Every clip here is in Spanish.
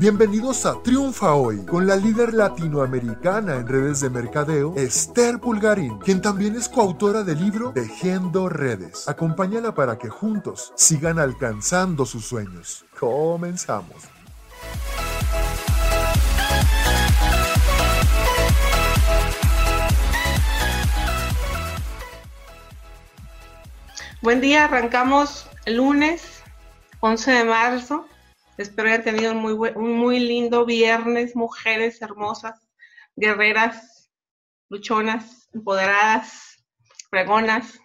Bienvenidos a Triunfa Hoy con la líder latinoamericana en redes de mercadeo, Esther Pulgarín, quien también es coautora del libro Tejiendo Redes. Acompáñala para que juntos sigan alcanzando sus sueños. Comenzamos. Buen día, arrancamos lunes 11 de marzo Espero hayan tenido un muy, lindo viernes, mujeres hermosas, guerreras, luchonas, empoderadas, pregonas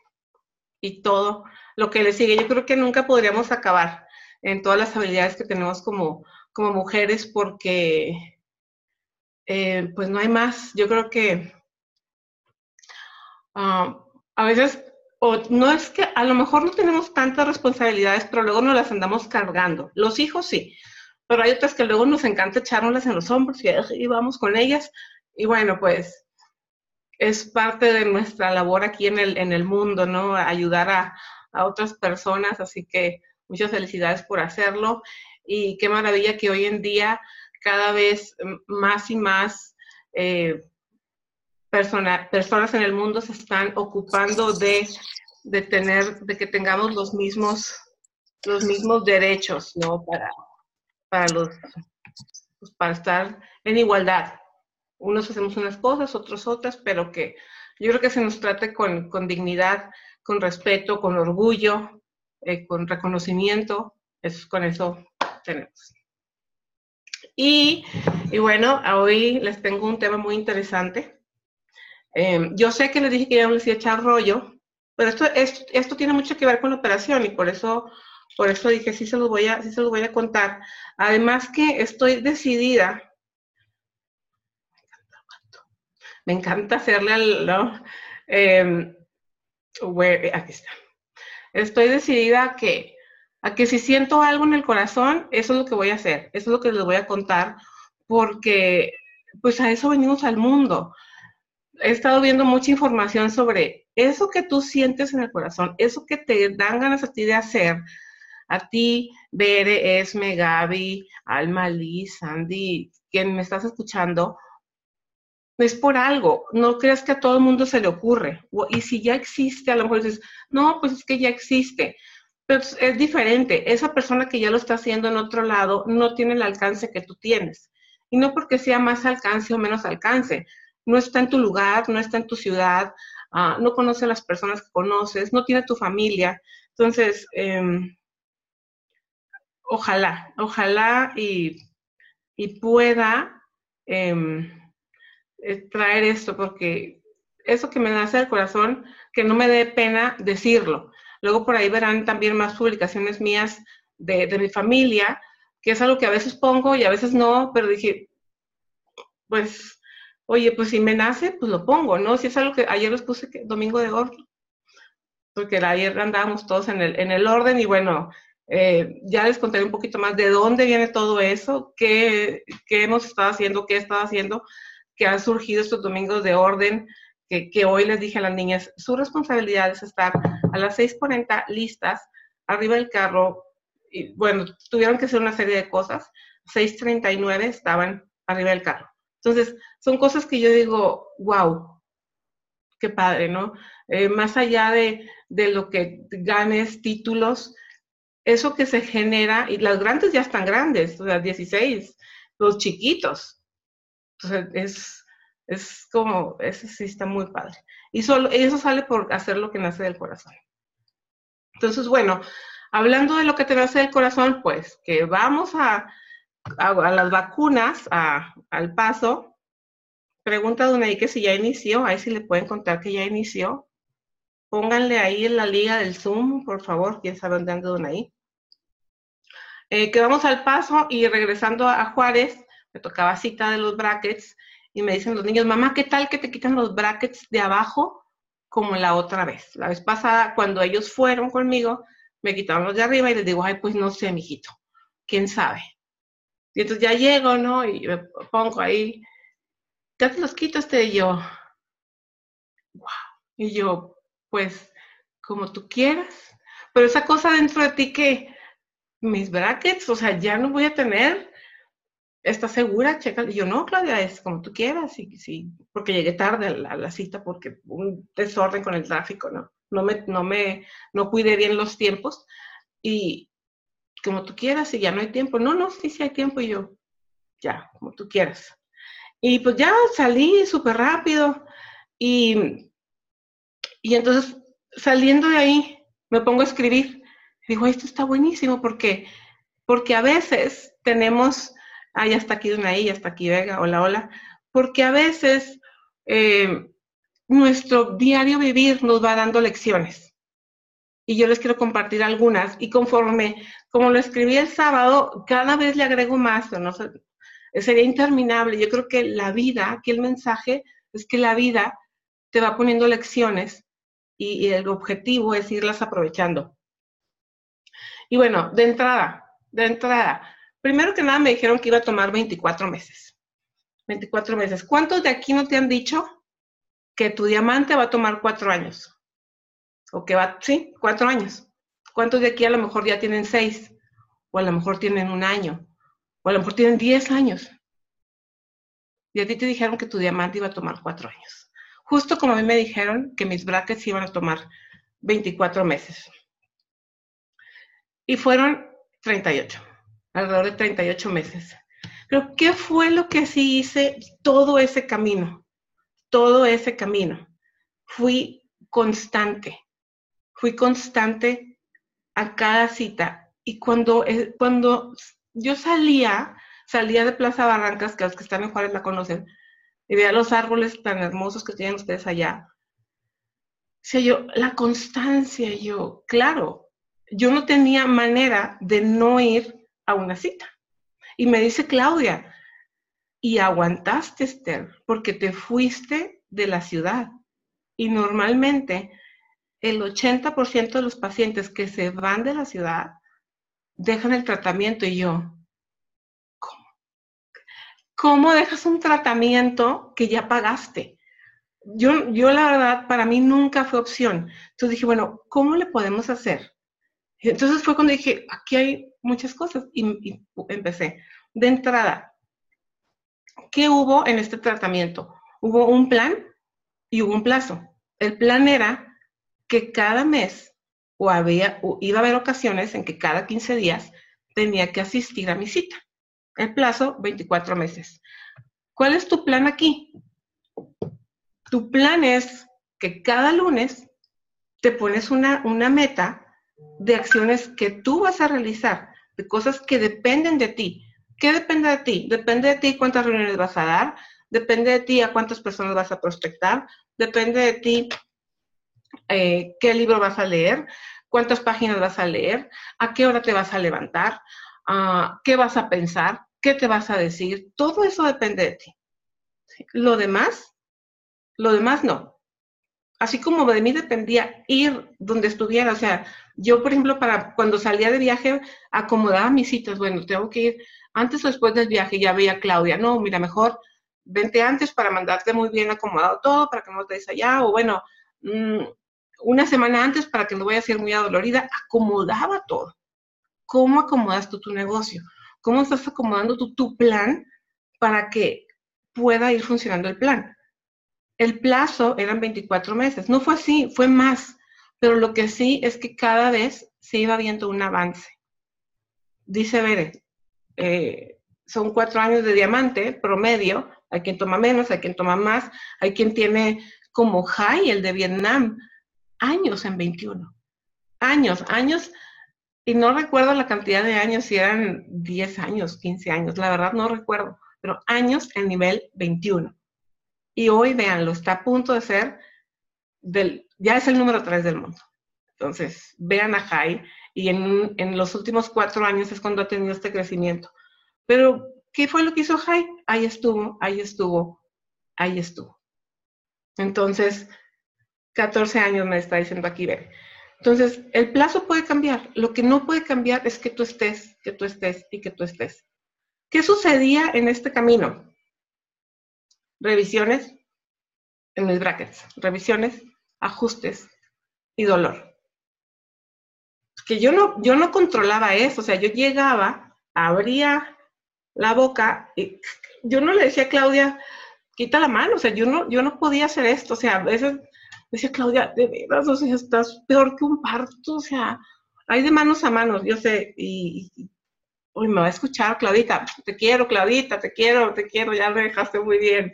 y todo lo que les sigue. Yo creo que nunca podríamos acabar en todas las habilidades que tenemos como, como mujeres porque eh, pues no hay más. Yo creo que ah, a veces no es que a lo mejor no tenemos tantas responsabilidades, pero luego nos las andamos cargando. Los hijos sí, pero hay otras que luego nos encanta echárnoslas en los hombros y, vamos con ellas. Y bueno, pues es parte de nuestra labor aquí en el, en el mundo, ¿no? Ayudar a, otras personas, así que muchas felicidades por hacerlo. Y qué maravilla que hoy en día cada vez más y más eh, personas en el mundo se están ocupando de, de, tener, de que tengamos los mismos, los mismos derechos, ¿no? Para, para los, pues, para estar en igualdad. Unos hacemos unas cosas, otros otras, pero que yo creo que se nos trate con, con dignidad, con respeto, con orgullo, eh, con reconocimiento. Es, con eso tenemos. Y, y, bueno, hoy les tengo un tema muy interesante. Em, yo sé que les dije que iba a echar rollo, pero esto, esto, tiene mucho que ver con la operación y por eso, por eso dije, sí se los voy a, sí se los voy a contar. Además que estoy decidida, me encanta hacerle al, ¿no? Em, aquí está. Estoy decidida a que, a que si siento algo en el corazón, eso es lo que voy a hacer, eso es lo que les voy a contar, porque pues a eso venimos al mundo he estado viendo mucha información sobre eso que tú sientes en el corazón, eso que te dan ganas a ti de hacer, a ti, Bere, Esme, Gaby, Alma, Liz, Sandy, quien me estás escuchando, es por algo. No creas que a todo el mundo se le ocurre. Y si ya existe, a lo mejor dices, no, pues es que ya existe. Pero es diferente. Esa persona que ya lo está haciendo en otro lado no tiene el alcance que tú tienes. Y no porque sea más alcance o menos alcance, no está en tu lugar, no está en tu ciudad, ah, no conoce a las personas que conoces, no tiene tu familia. Entonces, em, ojalá, ojalá y, pueda em, eh, traer esto, porque eso que me nace del corazón, que no me dé pena decirlo. Luego por ahí verán también más publicaciones mías de, de mi familia, que es algo que a veces pongo y a veces no, pero dije, pues oye, pues si me nace, pues lo pongo, ¿no? Si es algo que ayer les puse domingo de orden, porque ayer andábamos todos en el, en el orden y bueno, eh, ya les contaré un poquito más de dónde viene todo eso, qué, qué hemos estado haciendo, qué he estado haciendo, que han surgido estos domingos de orden, que, que hoy les dije a las niñas, su responsabilidad es estar a las 6.40 listas, arriba del carro, y bueno, tuvieron que hacer una serie de cosas, 6.39 estaban arriba del carro entonces, son cosas que yo digo, wow, qué padre, ¿no? Eh, más allá de, de lo que ganes títulos, eso que se genera, y las grandes ya están grandes, o sea, 16, los chiquitos. Entonces, es, es como, ese sí está muy padre. Y solo, eso sale por hacer lo que nace del corazón. Entonces, bueno, hablando de lo que te nace del corazón, pues que vamos a, a, las vacunas, al paso. Pregunta de ahí que si ya inició, ahí sí le pueden contar que ya inició. Pónganle ahí en la liga del Zoom, por favor, quién sabe dónde anda ahí. Eh, que vamos al paso y regresando a Juárez, me tocaba cita de los brackets y me dicen los niños, mamá, ¿qué tal que te quitan los brackets de abajo como la otra vez? La vez pasada, cuando ellos fueron conmigo, me quitaron los de arriba y les digo, ay, pues no sé, mijito, quién sabe. Y entonces ya llego, ¿no? Y me pongo ahí, ya te los quito este y yo, wow. Y yo, pues, como tú quieras. Pero esa cosa dentro de ti que mis brackets, o sea, ya no voy a tener, ¿estás segura? Checa. Y yo, no, Claudia, es como tú quieras. Y, sí, porque llegué tarde a la, cita porque un desorden con el tráfico, ¿no? No me, no me, no cuidé bien los tiempos. Y, como tú quieras, y ya no hay tiempo. No, no, sí, sí hay tiempo y yo, ya, como tú quieras. Y pues ya salí súper rápido y, y entonces saliendo de ahí me pongo a escribir. Digo, esto está buenísimo porque, porque a veces tenemos, ay, hasta aquí una I, hasta aquí Vega, hola, hola, porque a veces eh, nuestro diario vivir nos va dando lecciones y yo les quiero compartir algunas. Y conforme, como lo escribí el sábado, cada vez le agrego más, no sería interminable. Yo creo que la vida, aquí el mensaje es que la vida te va poniendo lecciones y, el objetivo es irlas aprovechando. Y bueno, de entrada, de entrada, primero que nada me dijeron que iba a tomar 24 meses. 24 meses. ¿Cuántos de aquí no te han dicho que tu diamante va a tomar cuatro años? O que va, sí, cuatro años. ¿Cuántos de aquí a lo mejor ya tienen seis? O a lo mejor tienen un año, o a lo mejor tienen diez años. Y a ti te dijeron que tu diamante iba a tomar cuatro años. Justo como a mí me dijeron que mis brackets iban a tomar 24 meses. Y fueron 38, alrededor de 38 meses. Pero ¿qué fue lo que sí hice todo ese camino? Todo ese camino. Fui constante fui constante a cada cita. Y cuando, eh, cuando yo salía, salía de Plaza Barrancas, que los que están en Juárez la conocen, y veía los árboles tan hermosos que tienen ustedes allá. Decía yo, la constancia, yo, claro, yo no tenía manera de no ir a una cita. Y me dice Claudia, y aguantaste, Esther, porque te fuiste de la ciudad. Y normalmente el 80% de los pacientes que se van de la ciudad dejan el tratamiento y yo, ¿cómo? ¿Cómo dejas un tratamiento que ya pagaste? Yo, yo la verdad, para mí nunca fue opción. Entonces dije, bueno, ¿cómo le podemos hacer? Entonces fue cuando dije, aquí hay muchas cosas y, empecé. De entrada, ¿qué hubo en este tratamiento? Hubo un plan y hubo un plazo. El plan era que cada mes o, había, iba a haber ocasiones en que cada 15 días tenía que asistir a mi cita. El plazo, 24 meses. ¿Cuál es tu plan aquí? Tu plan es que cada lunes te pones una, una meta de acciones que tú vas a realizar, de cosas que dependen de ti. ¿Qué depende de ti? Depende de ti cuántas reuniones vas a dar, depende de ti a cuántas personas vas a prospectar, depende de ti eh, qué libro vas a leer, cuántas páginas vas a leer, a qué hora te vas a levantar, qué vas a pensar, qué te vas a decir. Todo eso depende de ti. Lo demás, lo demás no. Así como de mí dependía ir donde estuviera, o sea, yo, por ejemplo, para cuando salía de viaje, acomodaba mis citas. Bueno, tengo que ir antes o después del viaje. Ya veía a Claudia, no, mira, mejor vente antes para mandarte muy bien acomodado todo, para que no te des allá. O bueno, mm, una semana antes para que no vaya a ser muy adolorida, acomodaba todo. ¿Cómo acomodas tú tu negocio? ¿Cómo estás acomodando tú tu plan para que pueda ir funcionando el plan? El plazo eran 24 meses. No fue así, fue más, pero lo que sí es que cada vez se iba viendo un avance. Dice Bere, eh, son cuatro años de diamante promedio, hay quien toma menos, hay quien toma más, hay quien tiene como high el de Vietnam, años en 21. Años, años, y no recuerdo la cantidad de años, si eran 10 años, 15 años, la verdad no recuerdo, pero años en nivel 21. Y hoy, véanlo, está a punto de ser del, ya es el número 3 del mundo. Entonces, vean a High y en, en, los últimos cuatro años es cuando ha tenido este crecimiento. Pero, ¿qué fue lo que hizo High? Ahí estuvo, ahí estuvo, ahí estuvo. Entonces, 14 años me está diciendo aquí, ver. Entonces, el plazo puede cambiar. Lo que no puede cambiar es que tú estés, que tú estés y que tú estés. ¿Qué sucedía en este camino? Revisiones en mis brackets, revisiones, ajustes y dolor. Que yo no, yo no controlaba eso, o sea, yo llegaba, abría la boca y yo no le decía a Claudia, quita la mano, o sea, yo no, yo no podía hacer esto, o sea, a veces decía Claudia, de veras, o sea, estás peor que un parto, o sea, hay de manos a manos, yo sé, y, hoy me va a escuchar Claudita, te quiero, Claudita, te quiero, te quiero, ya me dejaste muy bien,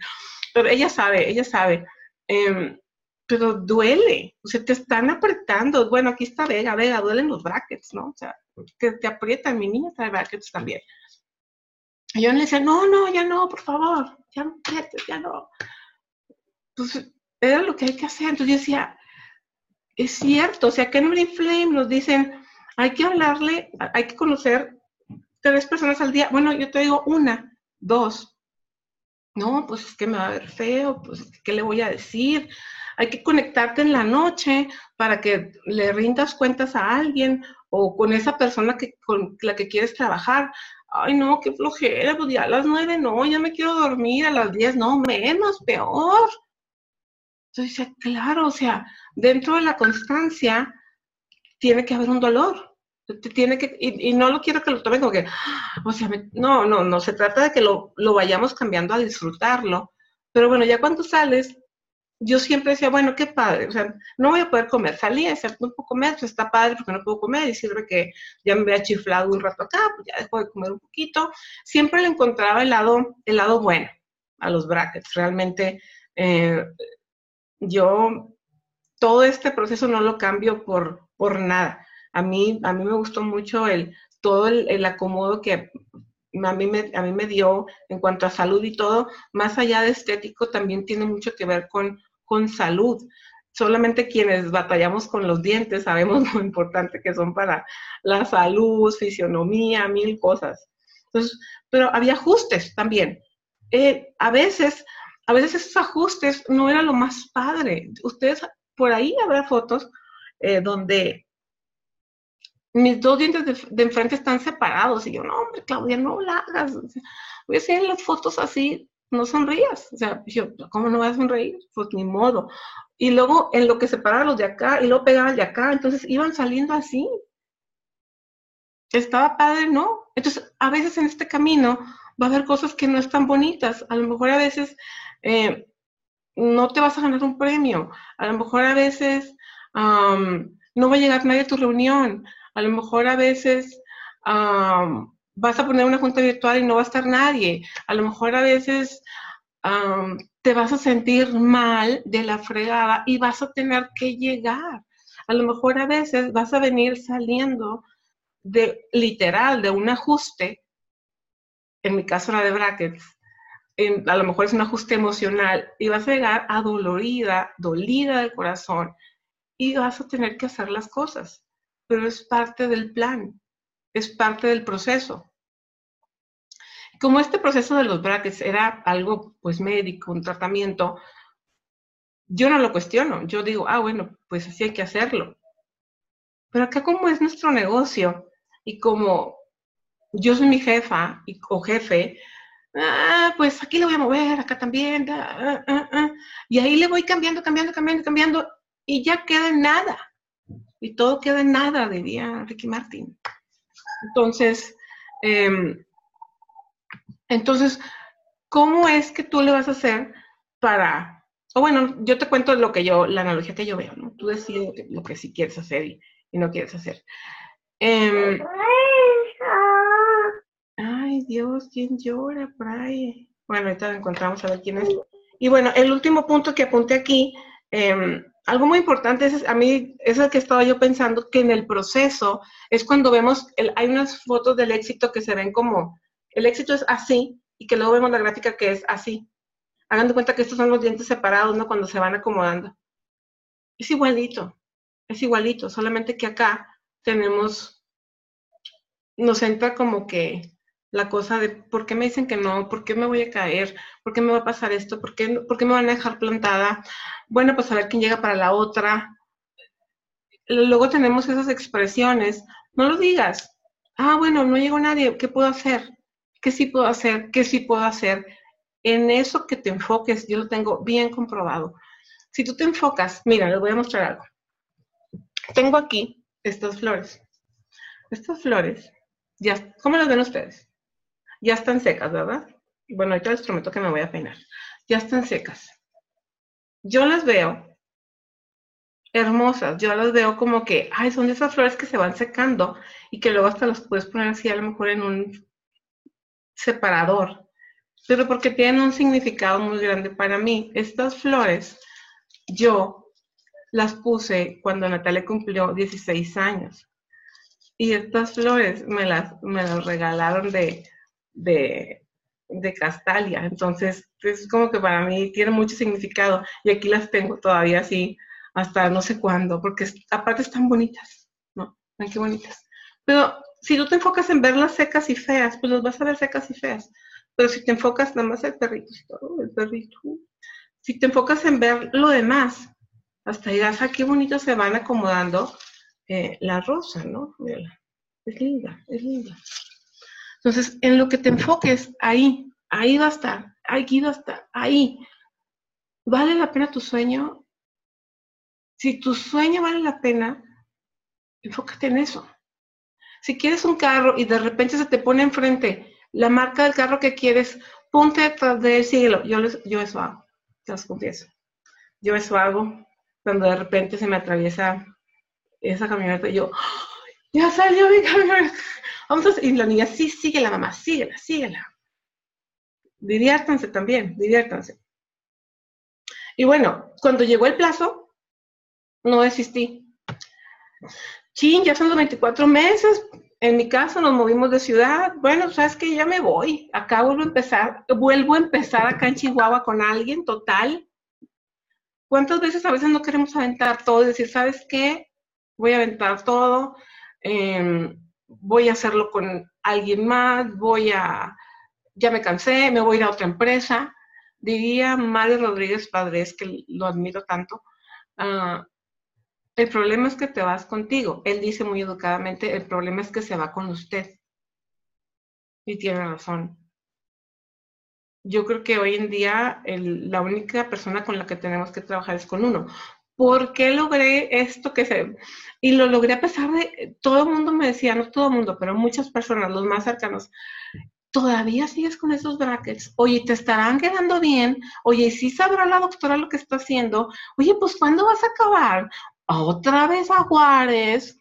pero ella sabe, ella sabe, em, pero duele, o sea, te están apretando, bueno, aquí está Vega, Vega, duelen los brackets, ¿no? O sea, te, te aprietan, mi niña trae brackets también. Y yo le decía, no, no, ya no, por favor, ya no ya no. Pues era lo que hay que hacer. Entonces yo decía, es cierto, o sea, que en Flame nos dicen, hay que hablarle, hay que conocer tres personas al día. Bueno, yo te digo una, dos. No, pues es que me va a ver feo, pues ¿qué le voy a decir? Hay que conectarte en la noche para que le rindas cuentas a alguien o con esa persona que, con la que quieres trabajar ay no, qué flojera, pues ya a las nueve no, ya me quiero dormir, a las diez no, menos, peor. Entonces dice, claro, o sea, dentro de la constancia tiene que haber un dolor. Tiene que, y, no lo quiero que lo tomen como que, o sea, no, no, no, se trata de que lo, lo vayamos cambiando a disfrutarlo. Pero bueno, ya cuando sales, yo siempre decía, bueno, qué padre, o sea, no voy a poder comer, salí a hacer un poco comer, pues está padre porque no puedo comer y sirve que ya me había chiflado un rato acá, pues ya dejo de comer un poquito. Siempre le encontraba el lado, el lado bueno a los brackets. Realmente eh, yo todo este proceso no lo cambio por, por nada. A mí, a mí me gustó mucho el, todo el, el acomodo que a mí, me, a mí me dio en cuanto a salud y todo, más allá de estético, también tiene mucho que ver con, con salud. Solamente quienes batallamos con los dientes sabemos lo importante que son para la salud, fisionomía, mil cosas. Entonces, pero había ajustes también. Eh, a veces, a veces esos ajustes no era lo más padre. Ustedes por ahí habrá fotos eh, donde mis dos dientes de, enfrente están separados. Y yo, no, hombre, Claudia, no la hagas. Voy a hacer las fotos así no sonrías. O sea, yo, ¿cómo no vas a sonreír? Pues ni modo. Y luego en lo que separaba los de acá y luego pegaba el de acá, entonces iban saliendo así. Estaba padre, ¿no? Entonces, a veces en este camino va a haber cosas que no están bonitas. A lo mejor a veces eh, no te vas a ganar un premio. A lo mejor a veces no va a llegar nadie a tu reunión. A lo mejor a veces vas a poner una junta virtual y no va a estar nadie. A lo mejor a veces te vas a sentir mal de la fregada y vas a tener que llegar. A lo mejor a veces vas a venir saliendo de literal, de un ajuste, en mi caso era de brackets, a lo mejor es un ajuste emocional y vas a llegar adolorida, dolida del corazón y vas a tener que hacer las cosas, pero es parte del plan, es parte del proceso como este proceso de los brackets era algo pues médico, un tratamiento, yo no lo cuestiono, yo digo, ah, bueno, pues así hay que hacerlo. Pero acá como es nuestro negocio y como yo soy mi jefa o jefe, ah, pues aquí lo voy a mover, acá también, ah, ah, ah, y ahí le voy cambiando, cambiando, cambiando, cambiando, y ya queda nada. Y todo queda en nada, diría Ricky Martin. Entonces, eh, entonces, ¿cómo es que tú le vas a hacer para o bueno, yo te cuento lo que yo, la analogía que yo veo, ¿no? Tú decides lo que, sí quieres hacer y, no quieres hacer. Em, Dios, ¿quién llora por ahí? Bueno, ahorita encontramos a ver quién es. Y bueno, el último punto que apunté aquí, em, algo muy importante es, a mí, es el que estaba yo pensando, que en el proceso es cuando vemos, hay unas fotos del éxito que se ven como, el éxito es así, y que luego vemos la gráfica que es así. Hagan de cuenta que estos son los dientes separados, ¿no? Cuando se van acomodando. Es igualito, es igualito, solamente que acá tenemos, nos entra como que la cosa de por qué me dicen que no, por qué me voy a caer, por qué me va a pasar esto, por qué, por qué me van a dejar plantada. Bueno, pues a ver quién llega para la otra. Luego tenemos esas expresiones. No lo digas. Ah, bueno, no llegó nadie. ¿Qué puedo hacer? ¿Qué sí puedo hacer? ¿Qué sí puedo hacer? en eso que te enfoques, yo lo tengo bien comprobado. Si tú te enfocas, mira, les voy a mostrar algo. Tengo aquí estas flores. Estas flores, ya, ¿cómo las ven ustedes? Ya están secas, ¿verdad? Bueno, ahorita les prometo que me voy a peinar. Ya están secas. Yo las veo hermosas. Yo las veo como que, ay, son de esas flores que se van secando y que luego hasta las puedes poner así a lo mejor en un separador pero porque tienen un significado muy grande para mí. Estas flores, yo las puse cuando Natalia cumplió 16 años. Y estas flores me las, me las regalaron de, de, de Castalia. Entonces, es como que para mí tiene mucho significado. Y aquí las tengo todavía así hasta no sé cuándo, porque aparte están bonitas, ¿no? Ay, qué bonitas. Pero si tú te enfocas en verlas secas y feas, pues las vas a ver secas y feas. Pero si te enfocas nada más el perrito, el perrito. Si te enfocas en ver lo demás, hasta dirás, ah, qué bonito se van acomodando eh, la rosa, ¿no? Es linda, es linda. Entonces, en lo que te enfoques, ahí, ahí va a estar, ahí va a estar, ahí. ¿Vale la pena tu sueño? Si tu sueño vale la pena, enfócate en eso. Si quieres un carro y de repente se te pone enfrente la marca del carro que quieres, ponte detrás de él, síguelo. Yo, yo eso hago, te los confieso. Yo eso hago cuando de repente se me atraviesa esa camioneta y yo, ya salió mi camioneta. Vamos a, y la niña, sí, síguela, mamá, síguela, síguela. Diviértanse también, diviértanse. Y bueno, cuando llegó el plazo, no desistí. Chin, ya son los 24 meses, en mi caso nos movimos de ciudad, bueno, sabes que ya me voy, acá vuelvo a empezar, vuelvo a empezar acá en Chihuahua con alguien, total. ¿Cuántas veces a veces no queremos aventar todo y decir, sabes qué? Voy a aventar todo, em, voy a hacerlo con alguien más, voy a, ya me cansé, me voy a ir a otra empresa. Diría Mario Rodríguez Padres, que lo admiro tanto, uh, el problema es que te vas contigo. Él dice muy educadamente, el problema es que se va con usted. Y tiene razón. Yo creo que hoy en día la única persona con la que tenemos que trabajar es con uno. ¿Por qué logré esto que se... Y lo logré a pesar de... Todo el mundo me decía, no todo el mundo, pero muchas personas, los más cercanos, todavía sigues con esos brackets. Oye, ¿te estarán quedando bien? Oye, ¿sí sabrá la doctora lo que está haciendo? Oye, pues ¿cuándo vas a acabar? otra vez a Juárez.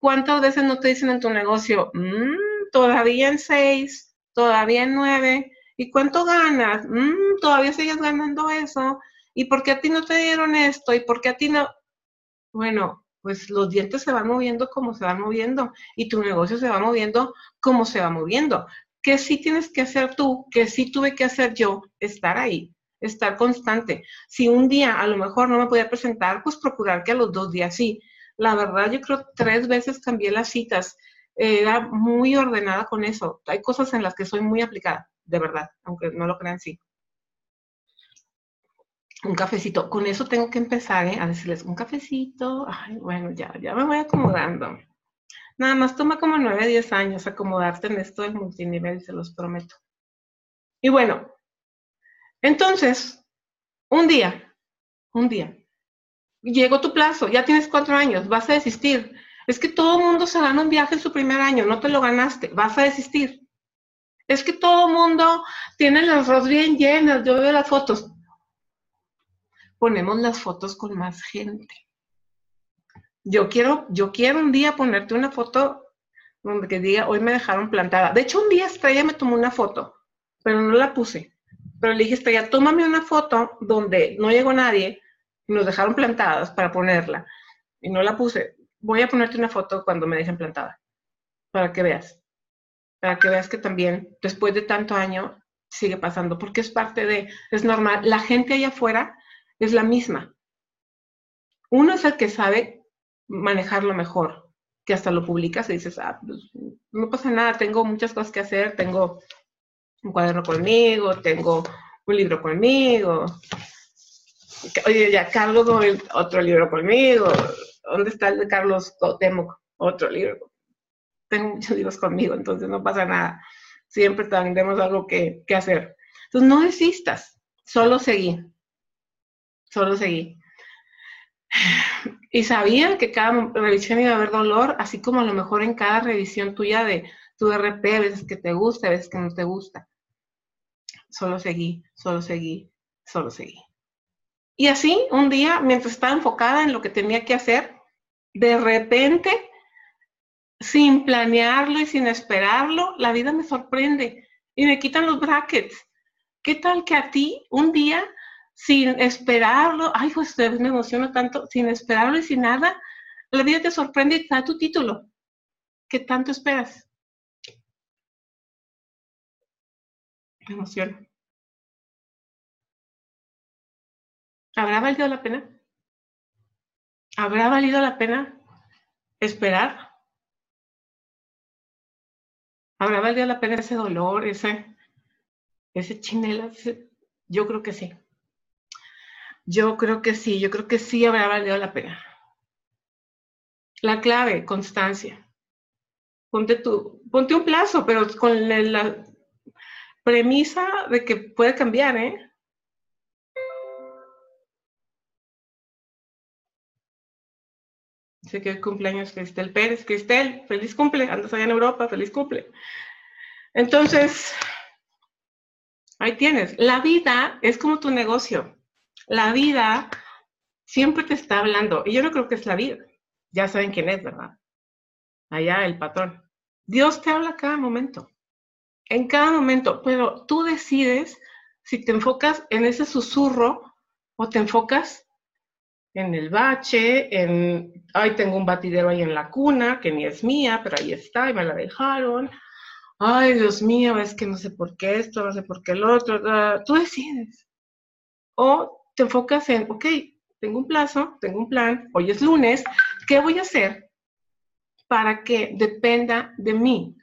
¿Cuántas veces no te dicen en tu negocio? Mm, todavía en seis, todavía en nueve. ¿Y cuánto ganas? Mm, todavía sigues ganando eso. ¿Y por qué a ti no te dieron esto? ¿Y por qué a ti no? Bueno, pues los dientes se van moviendo como se van moviendo y tu negocio se va moviendo como se va moviendo. ¿Qué sí tienes que hacer tú? ¿Qué sí tuve que hacer yo? Estar ahí estar constante. Si un día a lo mejor no me podía presentar, pues procurar que a los dos días sí. La verdad, yo creo tres veces cambié las citas. Era muy ordenada con eso. Hay cosas en las que soy muy aplicada, de verdad, aunque no lo crean, sí. Un cafecito. Con eso tengo que empezar ¿eh? a decirles un cafecito. Ay, bueno, ya, ya me voy acomodando. Nada más toma como nueve, diez años acomodarte en esto del multinivel, se los prometo. Y bueno, entonces, un día, un día, llegó tu plazo, ya tienes cuatro años, vas a desistir. Es que todo mundo se gana un viaje en su primer año, no te lo ganaste, vas a desistir. Es que todo mundo tiene las arroz bien llenas, yo veo las fotos. Ponemos las fotos con más gente. Yo quiero, yo quiero un día ponerte una foto donde que diga, hoy me dejaron plantada. De hecho, un día Estrella me tomó una foto, pero no la puse. Pero le dije, Estrella, tómame una foto donde no llegó nadie nos dejaron plantadas para ponerla. Y no la puse. Voy a ponerte una foto cuando me dejen plantada, para que veas. Para que veas que también, después de tanto año, sigue pasando, porque es parte de, es normal. La gente allá afuera es la misma. Uno es el que sabe manejarlo mejor, que hasta lo publicas y dices, ah, pues, no pasa nada, tengo muchas cosas que hacer, tengo un cuaderno conmigo, tengo un libro conmigo. Oye, ya Carlos, otro libro conmigo. ¿Dónde está el de Carlos Cotemoc? Otro libro. Tengo muchos libros conmigo, entonces no pasa nada. Siempre tendremos algo que, que hacer. Entonces no desistas, solo seguí. Solo seguí. Y sabía que cada revisión iba a haber dolor, así como a lo mejor en cada revisión tuya de tu RP, veces que te gusta, veces que no te gusta. Solo seguí, solo seguí, solo seguí. Y así, un día, mientras estaba enfocada en lo que tenía que hacer, de repente, sin planearlo y sin esperarlo, la vida me sorprende y me quitan los brackets. ¿Qué tal que a ti un día sin esperarlo, ay, pues me emociono tanto, sin esperarlo y sin nada, la vida te sorprende y te da tu título. ¿Qué tanto esperas? Me emociona. ¿Habrá valido la pena? ¿Habrá valido la pena esperar? ¿Habrá valido la pena ese dolor, ese, ese chinela? Yo creo que sí. Yo creo que sí, yo creo que sí habrá valido la pena. La clave, constancia. Ponte, tu, ponte un plazo, pero con la, premisa de que puede cambiar, ¿eh? Sé que cumpleaños Cristel Pérez. Cristel, feliz cumple. Andas allá en Europa, feliz cumple. Entonces, ahí tienes. La vida es como tu negocio. La vida siempre te está hablando. Y yo no creo que es la vida. Ya saben quién es, ¿verdad? Allá el patrón. Dios te habla cada momento. En cada momento. Pero tú decides si te enfocas en ese susurro o te enfocas en el bache, en, ay, tengo un batidero ahí en la cuna, que ni es mía, pero ahí está y me la dejaron. Ay, Dios mío, es que no sé por qué esto, no sé por qué el otro. Tú decides. O te enfocas en, ok, tengo un plazo, tengo un plan, hoy es lunes, ¿qué voy a hacer para que dependa de mí?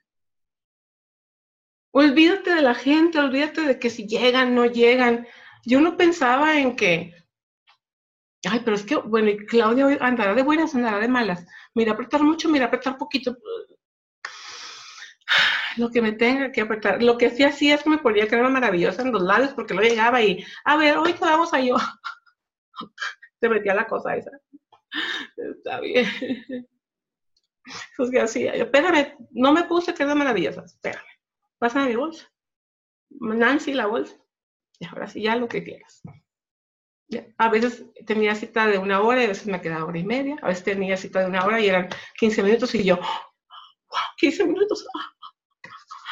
Olvídate de la gente, olvídate de que si llegan, no llegan. Yo no pensaba en que, ay, pero es que, bueno, y Claudia andará de buenas, andará de malas. Mira, apretar mucho, mira, apretar poquito. Lo que me tenga que apretar. Lo que sí hacía es que me ponía crema maravillosa en los lados porque no llegaba y, a ver, hoy te vamos a yo. Se metía la cosa esa. Está bien. Pues que hacía yo, espérame, no me puse crema maravillosa, espérame. Pásame mi bolsa. Nancy, la bolsa. Y ahora sí, ya lo que quieras. A veces tenía cita de una hora y a veces me quedaba hora y media. A veces tenía cita de una hora y eran 15 minutos y yo, wow, 15 minutos.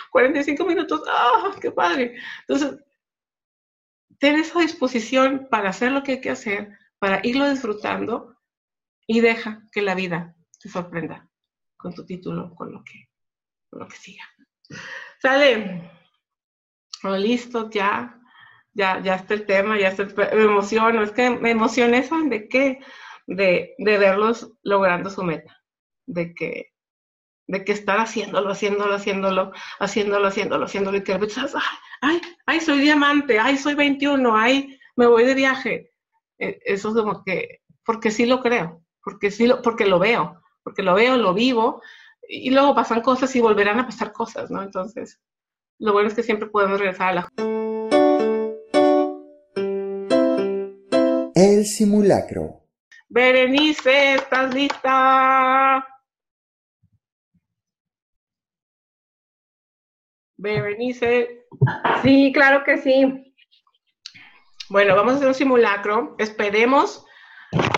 45 minutos, ¡ah, qué padre! Entonces, ten esa disposición para hacer lo que hay que hacer, para irlo disfrutando y deja que la vida te sorprenda con tu título, con lo que, con lo que siga. Sale, oh, listo, ya, ya, ya está el tema, ya está me emociono, es que me emocioné, ¿saben de qué? De, de verlos logrando su meta, de que de que estar haciéndolo, haciéndolo, haciéndolo, haciéndolo, haciéndolo, haciéndolo, y que ay, ay, ay, soy diamante, ay, soy 21, ay, me voy de viaje. E, eso es como que, porque sí lo creo, porque sí lo, porque lo veo, porque lo veo, lo vivo, y luego pasan cosas y volverán a pasar cosas, ¿no? Entonces, lo bueno es que siempre podemos regresar a la... El simulacro. Berenice, ¿estás lista? Berenice. Sí, claro que sí. Bueno, vamos a hacer un simulacro. Esperemos.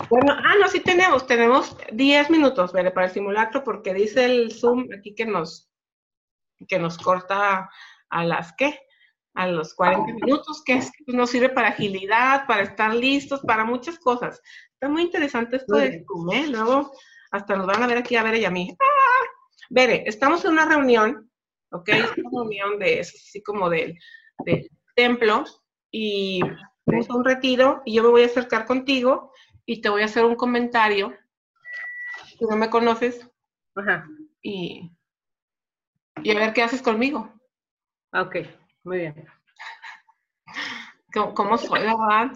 Bueno, ah, no, sí tenemos, tenemos 10 minutos, ¿vale? Para el simulacro, porque dice el Zoom aquí que nos, que nos corta a las, ¿qué? A los 40 minutos, que es, nos sirve para agilidad, para estar listos, para muchas cosas. Está muy interesante esto de Zoom, ¿eh? Luego hasta nos van a ver aquí a ver y a mí. ¡Ah! Vere, estamos en una reunión, ¿ok? Una reunión de eso, así como del, del templo, y vamos a un retiro, y yo me voy a acercar contigo y te voy a hacer un comentario. Tú no me conoces. Ajá. Y, y a ver qué haces conmigo. Ok, muy bien. ¿Cómo, cómo soy, verdad?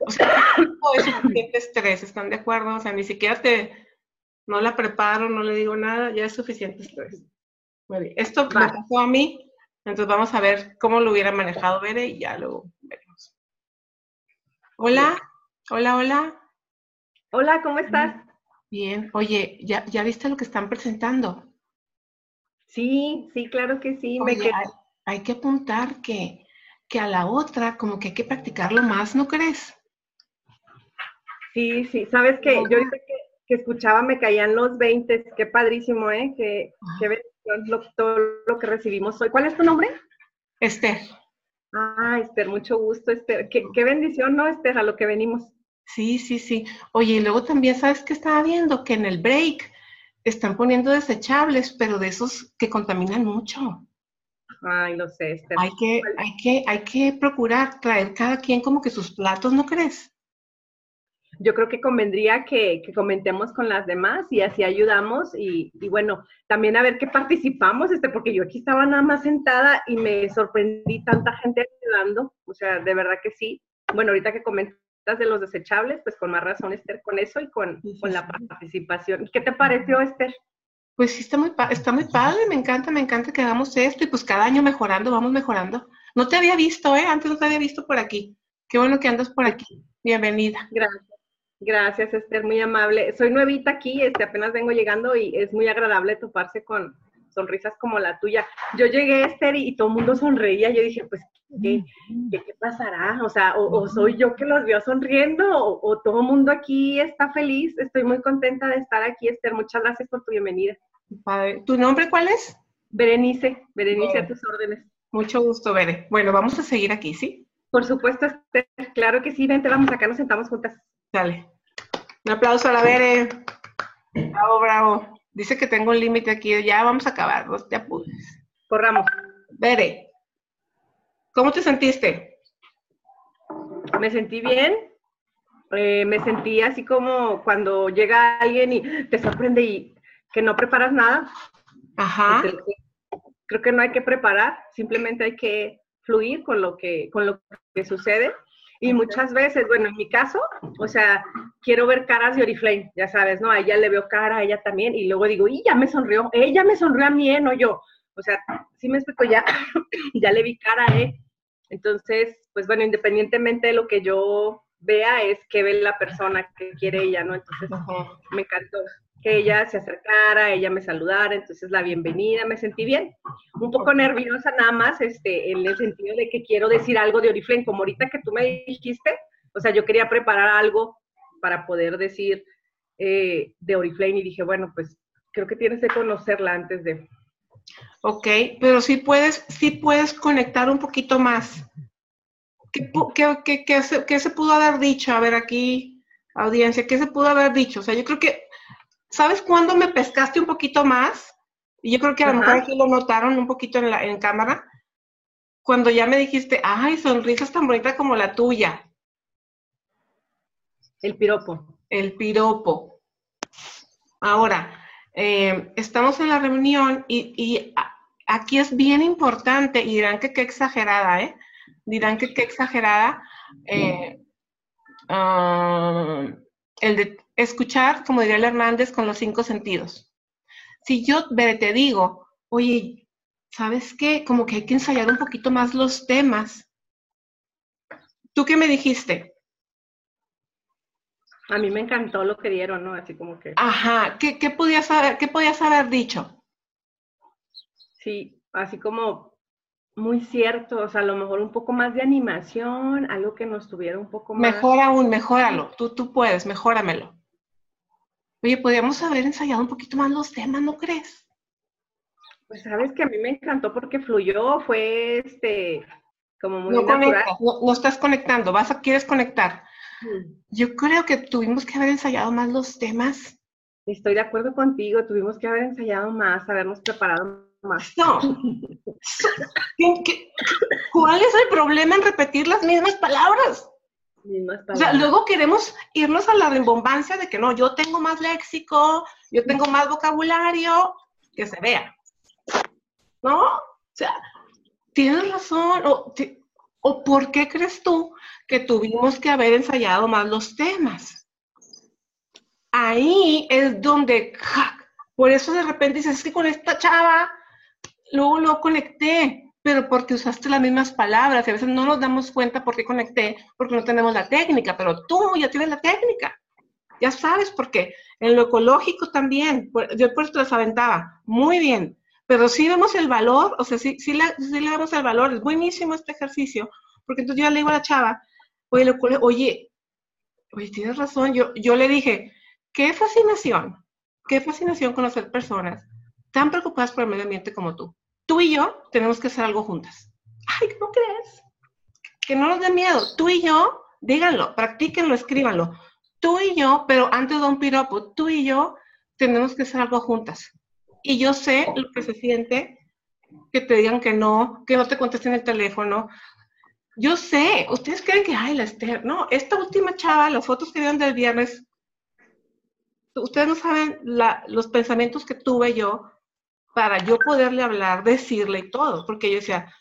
O sea, no es suficiente estrés, ¿están de acuerdo? O sea, ni siquiera te, no la preparo, no le digo nada, ya es suficiente estrés. Muy bien. Esto me pasó a mí, entonces vamos a ver cómo lo hubiera manejado Bere y ya lo veremos. Hola, hola, hola. Hola, ¿cómo estás? Bien, oye, ¿ya, ya viste lo que están presentando? Sí, sí, claro que sí. Oye, hay, hay que apuntar que, que a la otra como que hay que practicarlo más, ¿no crees? Sí, sí, sabes que yo ahorita que, que escuchaba me caían los 20, qué padrísimo, ¿eh? Qué bendición lo- todo lo que recibimos hoy. ¿Cuál es tu nombre? Esther, Ah, Esther, mucho gusto, Esther. Qué, qué bendición, ¿no, Esther? A lo que venimos. sí, sí, sí. Oye, y luego también, ¿sabes qué estaba viendo? Que en el break están poniendo desechables, pero de esos que contaminan mucho. Ay, lo sé, Esther. Hay que, hay que, hay que procurar traer cada quien como que sus platos, ¿no crees? Yo creo que convendría que, que comentemos con las demás y así ayudamos y, y bueno, también a ver qué participamos, este, porque yo aquí estaba nada más sentada y me sorprendí tanta gente ayudando, o sea, de verdad que sí. Bueno, ahorita que comentas de los desechables, pues con más razón, Esther, con eso y con, Sí, sí, con la participación. ¿Qué te pareció, Esther? Pues sí, está muy, está muy padre, me encanta, me encanta que hagamos esto y pues cada año mejorando, vamos mejorando. No te había visto, ¿eh? Antes no te había visto por aquí. Qué bueno que andas por aquí. Bienvenida. Gracias. Gracias, Esther, muy amable. Soy nuevita aquí, este, apenas vengo llegando y es muy agradable toparse con sonrisas como la tuya. Yo llegué, Esther, y, y todo el mundo sonreía. Yo dije, pues, ¿qué, qué, qué pasará? O sea, o, o soy yo que los veo sonriendo, o, o todo el mundo aquí está feliz. Estoy muy contenta de estar aquí, Esther. Muchas gracias por tu bienvenida. Padre. ¿Tu nombre cuál es? Berenice, Berenice, Bien. a tus órdenes. Mucho gusto, Bere. Bueno, vamos a seguir aquí, ¿sí? Por supuesto, Esther, claro que sí. Vente, vamos acá, nos sentamos juntas. Dale. Un aplauso a la Bere. Bravo, bravo. Dice que tengo un límite aquí. Ya vamos a acabar, no te apures. Corramos. Bere, ¿cómo te sentiste? Me sentí bien. eh, me sentí así como cuando llega alguien y te sorprende y que no preparas nada. Ajá. Este, Creo que no hay que preparar, simplemente hay que fluir con lo que, con lo que sucede. Y muchas veces, bueno, en mi caso, o sea, quiero ver caras de Oriflame, ya sabes, ¿no? A ella le veo cara, a ella también, y luego digo, y ya me sonrió, ella me sonrió a mí, ¿eh? no yo. O sea, sí me explico, ya, ya le vi cara, ¿eh? Entonces, pues bueno, independientemente de lo que yo vea, es que ve la persona que quiere ella, ¿no? Entonces, me encantó que ella se acercara, ella me saludara, entonces la bienvenida, me sentí bien, un poco nerviosa nada más, este, en el sentido de que quiero decir algo de Oriflame, como ahorita que tú me dijiste, o sea, yo quería preparar algo para poder decir eh, de Oriflame y dije, bueno, pues creo que tienes que conocerla antes de... Ok, pero sí puedes, sí puedes conectar un poquito más. ¿Qué, qué- qué- qué se, qué se pudo haber dicho? A ver, aquí, audiencia, ¿qué se pudo haber dicho? O sea, yo creo que, ¿sabes cuándo me pescaste un poquito más? Y yo creo que a lo mejor aquí lo notaron un poquito en, la, en cámara. Cuando ya me dijiste, ay, sonrisas tan bonita como la tuya, El piropo. el piropo. Ahora, eh, estamos en la reunión y, y aquí es bien importante, y dirán que qué exagerada, ¿eh? Dirán que qué exagerada, eh, ah, el de escuchar, como diría el Hernández, con los cinco sentidos. Si yo te digo, oye, ¿sabes qué? Como que hay que ensayar un poquito más los temas. ¿Tú qué me dijiste? A mí me encantó lo que dieron, ¿no? Así como que... Ajá, ¿qué, qué podías haber, qué podías haber dicho? Sí, así como muy cierto, o sea, a lo mejor un poco más de animación, algo que nos tuviera un poco más... Mejor aún, mejóralo, tú, tú puedes, mejóramelo. Oye, podríamos haber ensayado un poquito más los temas, ¿no crees? Pues sabes que a mí me encantó porque fluyó, fue este, como muy no natural. no, estás conectando, vas a, quieres conectar. Yo creo que tuvimos que haber ensayado más los temas. Estoy de acuerdo contigo, tuvimos que haber ensayado más, habernos preparado más. No. ¿Cuál es el problema en repetir las mismas palabras? Mismas palabras. O sea, luego queremos irnos a la rimbombancia de que no, yo tengo más léxico, yo tengo más vocabulario, que se vea. ¿No? O sea, tienes razón. O, ¿O por qué crees tú que tuvimos que haber ensayado más los temas? ahí es donde, por eso de repente dices, es que con esta chava, luego lo conecté, pero porque usaste las mismas palabras a veces no nos damos cuenta por qué conecté, porque no tenemos la técnica, pero tú ya tienes la técnica. Ya sabes por qué. En lo ecológico también, yo por eso las aventaba. Muy bien. Pero sí vemos el valor, o sea, sí, sí, le, sí damos el valor. Es buenísimo este ejercicio, porque entonces yo le digo a la chava, oye, oye, oye, tienes razón. Yo, yo le dije, Qué fascinación, qué fascinación conocer personas tan preocupadas por el medio ambiente como tú. Tú y yo tenemos que hacer algo juntas. Ay, ¿no crees? Que no nos dé miedo. Tú y yo, díganlo, practíquenlo, escríbanlo. Tú y yo, pero antes de un piropo, tú y yo tenemos que hacer algo juntas. Y yo sé lo que se siente que te digan que no, que no te contesten el teléfono. Yo sé, ustedes creen que, ay, la Esther, no, esta última chava, las fotos que dieron del viernes, ustedes no saben los pensamientos que tuve yo para yo poderle hablar, decirle y todo, porque yo decía,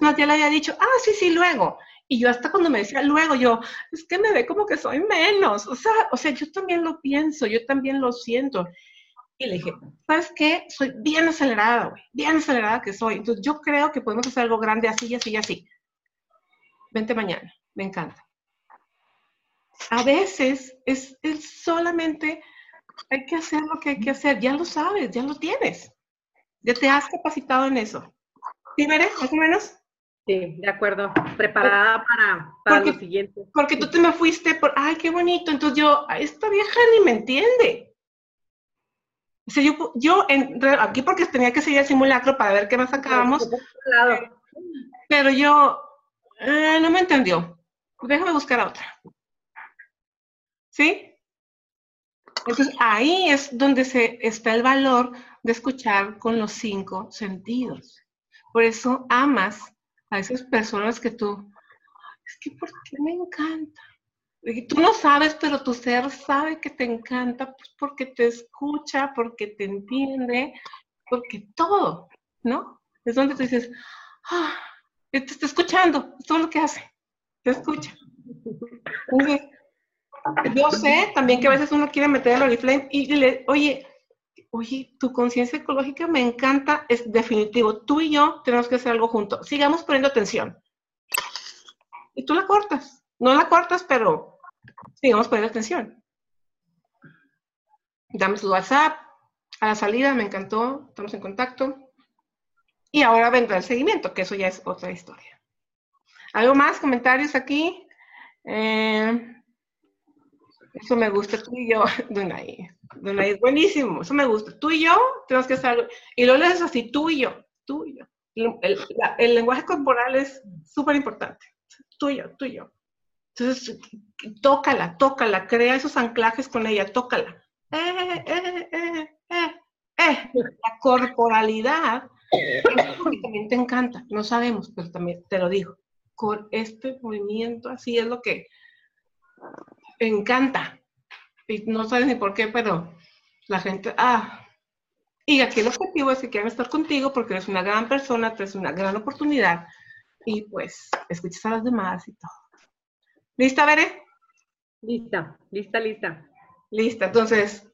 ya le había dicho, ah, sí, sí, luego. Y yo hasta cuando me decía luego, yo, es que me ve como que soy menos. O sea, o sea, yo también lo pienso, yo también lo siento. Y le dije, ¿sabes qué? Soy bien acelerada, güey, bien acelerada que soy. Entonces yo creo que podemos hacer algo grande así, así, así. Vente mañana, me encanta. A veces es, es solamente hay que hacer lo que hay que hacer, ya lo sabes, ya lo tienes, ya te has capacitado en eso. ¿Sí, Mere? Más o menos. Sí, de acuerdo, preparada para, para lo siguiente. Porque tú te me fuiste por, ay, qué bonito, entonces yo, esta vieja ni me entiende. O sea, yo, yo aquí porque tenía que seguir el simulacro para ver qué más sacábamos. Pero yo, eh, no me entendió. Déjame buscar a otra. ¿Sí? Entonces ahí es donde se, está el valor de escuchar con los cinco sentidos. Por eso amas a esas personas que tú, es que ¿por qué me encanta? Y tú no sabes, pero tu ser sabe que te encanta pues, porque te escucha, porque te entiende, porque todo, ¿no? Es donde tú dices, ah, te está escuchando, es todo lo que hace, te escucha. Yo sé también que a veces uno quiere meter el Oriflame y dile, oye, oye, tu conciencia ecológica me encanta, es definitivo. Tú y yo tenemos que hacer algo juntos. Sigamos poniendo atención. Y tú la cortas. No la cortas, pero sigamos poniendo atención. Dame su WhatsApp. A la salida me encantó, estamos en contacto. Y ahora vendrá el seguimiento, que eso ya es otra historia. ¿Algo más? ¿Comentarios aquí? Eh, eso me gusta, tú y yo, Dunay. Dunay es buenísimo, eso me gusta. Tú y yo tenemos que hacer Y lo lees así, tú y yo, tú y yo. El, lenguaje corporal es súper importante. Tú y yo, tú y yo. Entonces, tócala, tócala, crea esos anclajes con ella, tócala. Eh, eh, eh, eh, eh. La corporalidad es que también te encanta, no sabemos, pero también te lo digo. Con este movimiento así es lo que encanta. Y no sabes ni por qué, pero la gente, ah. Y aquí el objetivo es que quieran estar contigo porque eres una gran persona, tienes una gran oportunidad y pues escuchas a los demás y todo. ¿Lista, Bere? Lista, lista, lista. Lista, entonces,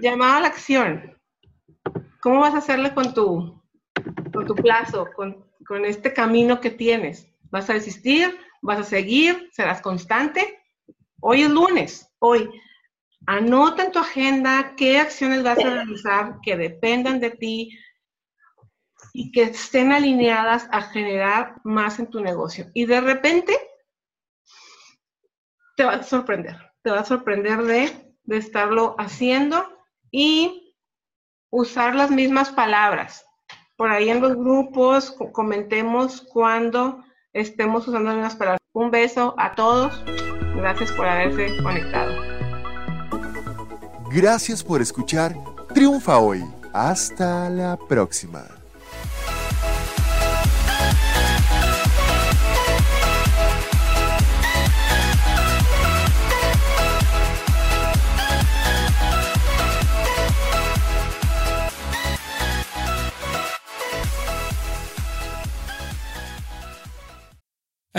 llamada a la acción. ¿Cómo vas a hacerle con tu, con tu plazo, con, con este camino que tienes? ¿Vas a desistir? ¿Vas a seguir? ¿Serás constante? Hoy es lunes, hoy. Anota en tu agenda qué acciones vas a realizar que dependan de ti. y que estén alineadas a generar más en tu negocio. Y de repente te va a sorprender, te va a sorprender de, de estarlo haciendo y usar las mismas palabras. Por ahí en los grupos comentemos cuando estemos usando las mismas palabras. Un beso a todos. Gracias por haberse conectado. Gracias por escuchar Triunfa hoy. Hasta la próxima.